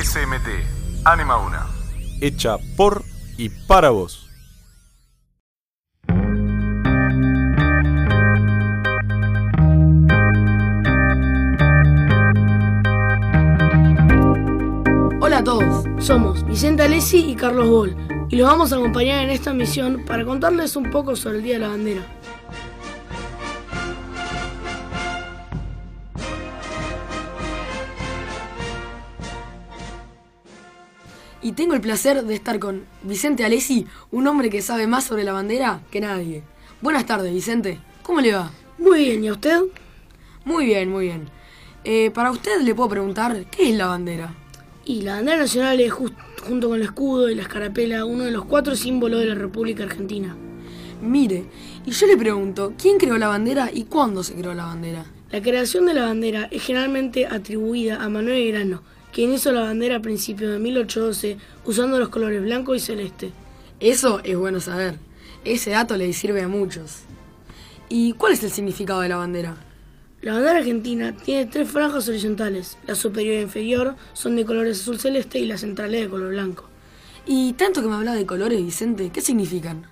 SMT, Anima Una. Hecha por y para vos. Hola a todos, somos Vicente Alessi y Carlos Bol y los vamos a acompañar en esta misión para contarles un poco sobre el Día de la Bandera. Y tengo el placer de estar con Vicente Alessi, un hombre que sabe más sobre la bandera que nadie. Buenas tardes, Vicente. ¿Cómo le va? Muy bien, ¿y a usted? Muy bien, muy bien. Eh, para usted le puedo preguntar, ¿qué es la bandera? Y la bandera nacional es junto con el escudo y la escarapela uno de los cuatro símbolos de la República Argentina. Mire, y yo le pregunto, ¿quién creó la bandera y cuándo se creó la bandera? La creación de la bandera es generalmente atribuida a Manuel Grano, quien hizo la bandera a principios de 1812 usando los colores blanco y celeste. Eso es bueno saber. Ese dato le sirve a muchos. ¿Y cuál es el significado de la bandera? La bandera argentina tiene tres franjas horizontales. La superior e inferior son de colores azul celeste y la central es de color blanco. Y tanto que me habla de colores, Vicente, ¿qué significan?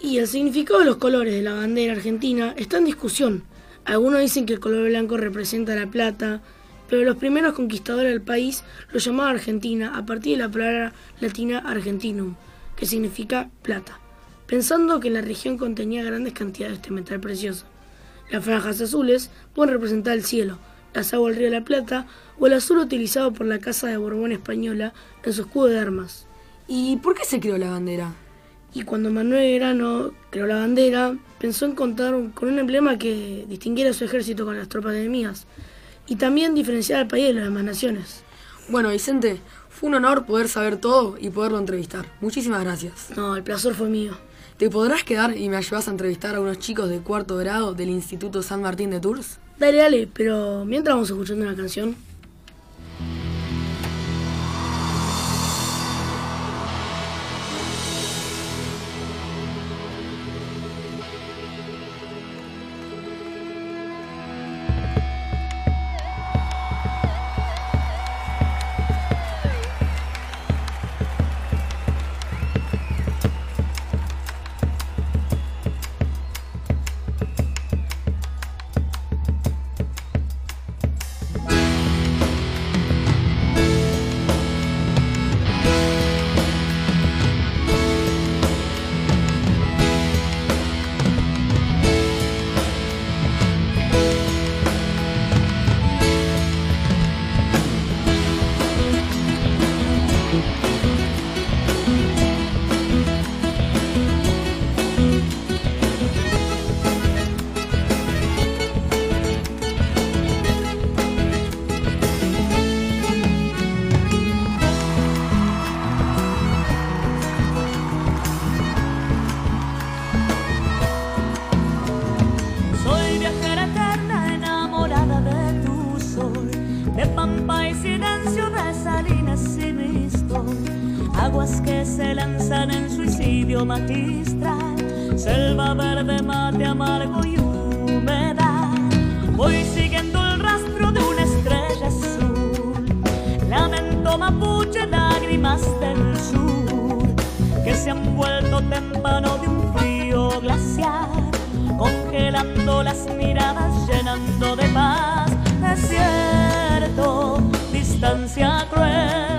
Y el significado de los colores de la bandera argentina está en discusión. Algunos dicen que el color blanco representa la plata, pero los primeros conquistadores del país lo llamaban Argentina a partir de la palabra latina argentinum, que significa plata, pensando que la región contenía grandes cantidades de este metal precioso. Las franjas azules pueden representar el cielo, las aguas del río de la Plata o el azul utilizado por la Casa de Borbón española en su escudo de armas. ¿Y por qué se creó la bandera? Y cuando Manuel Grano creó la bandera, pensó en contar con un emblema que distinguiera a su ejército con las tropas enemigas, y también diferenciar al país de las demás naciones. Bueno, Vicente, fue un honor poder saber todo y poderlo entrevistar. Muchísimas gracias. No, el placer fue mío. ¿Te podrás quedar y me ayudas a entrevistar a unos chicos de cuarto grado del Instituto San Martín de Tours? Dale, dale, pero mientras vamos escuchando una canción. Selva verde, mate amargo y humedad. Voy siguiendo el rastro de una estrella azul, lamento mapuche, lágrimas del sur, que se han vuelto témpano de un frío glacial, congelando las miradas, llenando de paz, desierto, distancia cruel,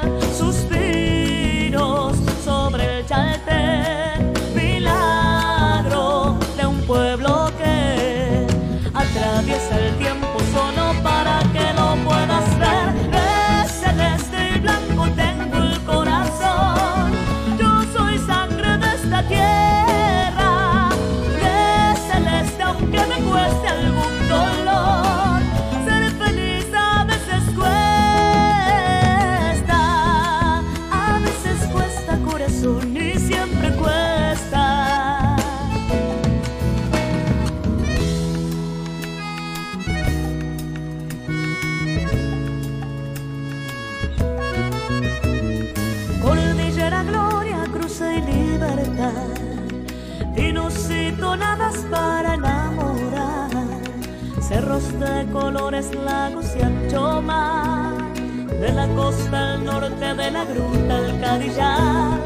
de colores, lagos y ancho de la costa al norte de la gruta al Cadillar,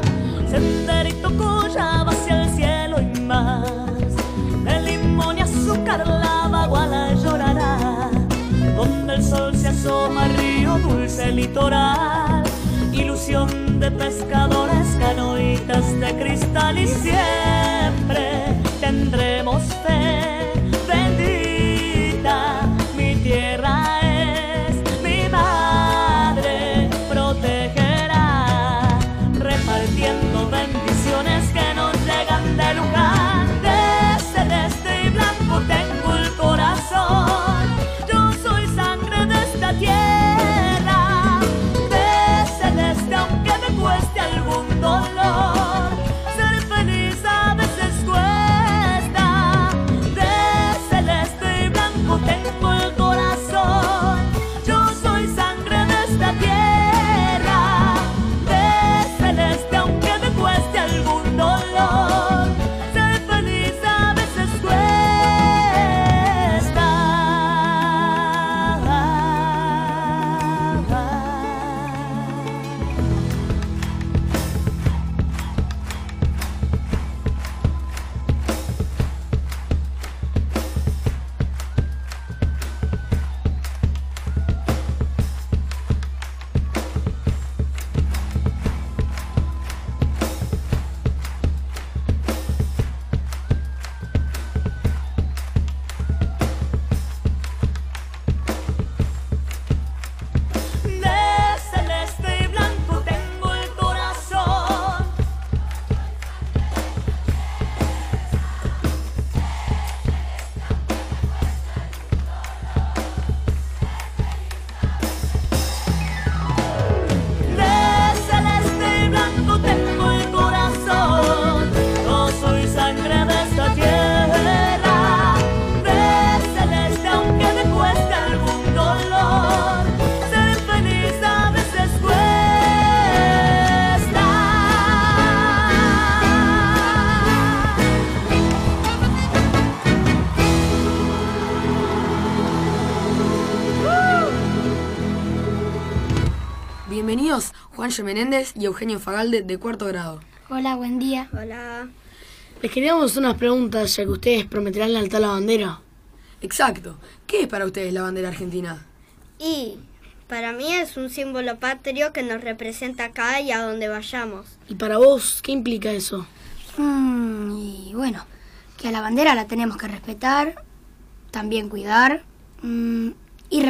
senderito cuya hacia el cielo y más, de limón y azúcar la baguala llorará, donde el sol se asoma río dulce litoral, ilusión de pescadores, canoitas de cristal y siempre tendremos Juancho Menéndez y Eugenio Fagalde de cuarto grado. Hola, buen día. Hola. Les queríamos unas preguntas ya que ustedes prometerán lealtad a la bandera. Exacto. ¿Qué es para ustedes la bandera argentina? Y para mí es un símbolo patrio que nos representa acá y a donde vayamos. ¿Y para vos qué implica eso? Mm, y bueno, que a la bandera la tenemos que respetar, también cuidar mm, y,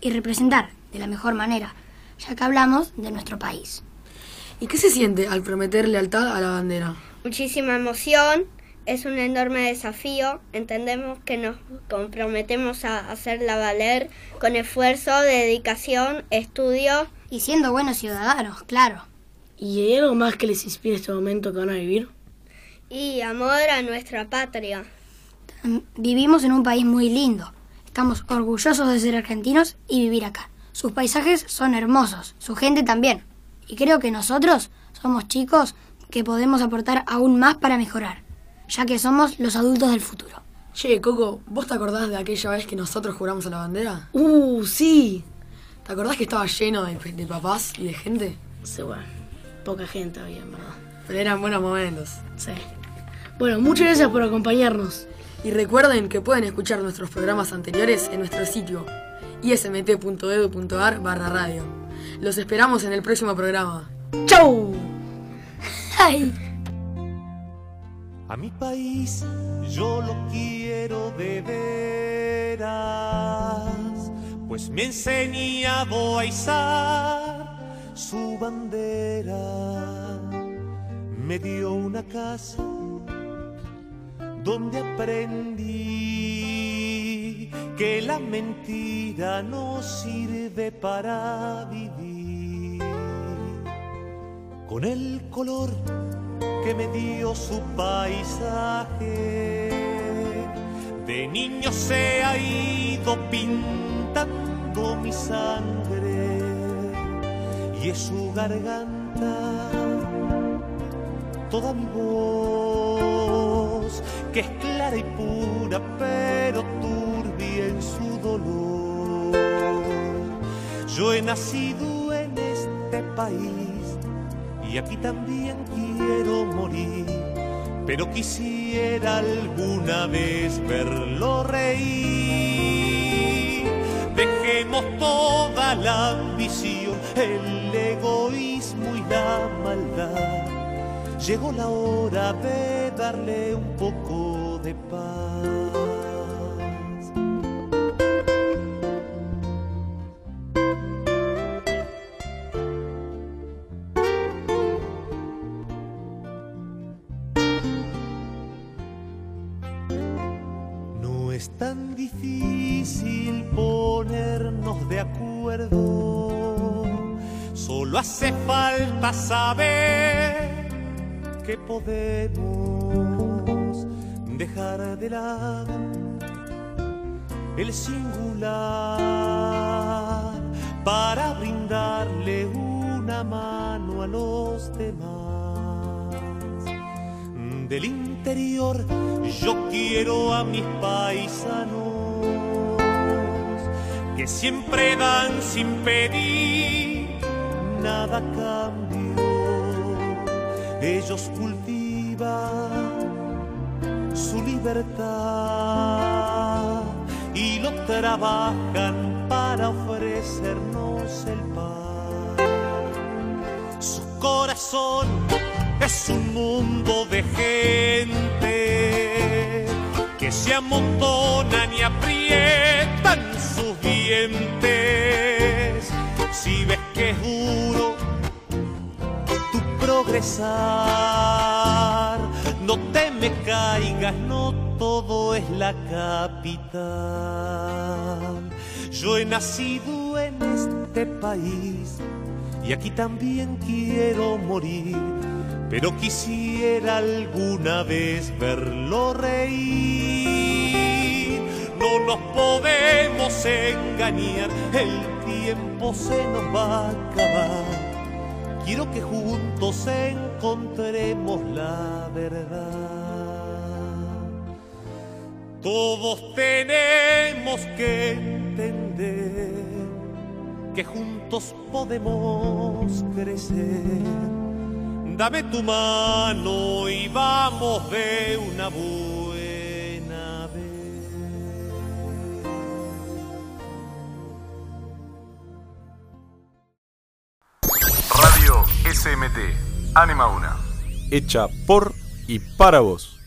y representar de la mejor manera ya que hablamos de nuestro país. ¿Y qué se siente al prometer lealtad a la bandera? Muchísima emoción, es un enorme desafío. Entendemos que nos comprometemos a hacerla valer con esfuerzo, dedicación, estudio. Y siendo buenos ciudadanos, claro. ¿Y hay algo más que les inspire este momento que van a vivir? Y amor a nuestra patria. Vivimos en un país muy lindo. Estamos orgullosos de ser argentinos y vivir acá. Sus paisajes son hermosos, su gente también. Y creo que nosotros somos chicos que podemos aportar aún más para mejorar, ya que somos los adultos del futuro. Che, Coco, ¿vos te acordás de aquella vez que nosotros juramos a la bandera? Uh, sí. ¿Te acordás que estaba lleno de, papás y de gente? Sí, bueno, poca gente había, en verdad. Pero eran buenos momentos. Sí. Bueno, muchas gracias por acompañarnos. Y recuerden que pueden escuchar nuestros programas anteriores en nuestro sitio ismt.edu.ar barra radio. Los esperamos en el próximo programa. ¡Chau! ¡Ay! A mi país yo lo quiero de veras, pues me enseñado a izar su bandera. Me dio una casa donde aprendí que la mentira no sirve para vivir. Con el color que me dio su paisaje, de niño se ha ido pintando mi sangre y es su garganta toda mi voz que es clara y pura, pero dolor. Yo he nacido en este país y aquí también quiero morir, pero quisiera alguna vez verlo reír. Dejemos toda la ambición, el egoísmo y la maldad. Llegó la hora de darle un poco de paz. Tan difícil ponernos de acuerdo, solo hace falta saber que podemos dejar de lado el singular para brindarle una mano a los demás. Del interior yo quiero a mis paisanos que siempre dan sin pedir nada a cambio. Ellos cultivan su libertad y lo trabajan para ofrecernos el pan. Su corazón es un mundo de gente que se amontonan y aprietan sus dientes. Si ves que es duro tu progresar, no te me caigas, no todo es la capital. Yo he nacido en este país y aquí también quiero morir pero quisiera alguna vez verlo reír. No nos podemos engañar, el tiempo se nos va a acabar. Quiero que juntos encontremos la verdad. Todos tenemos que entender que juntos podemos crecer Dame tu mano y vamos de una buena vez. Radio SMT, Anima una. Hecha por y para vos.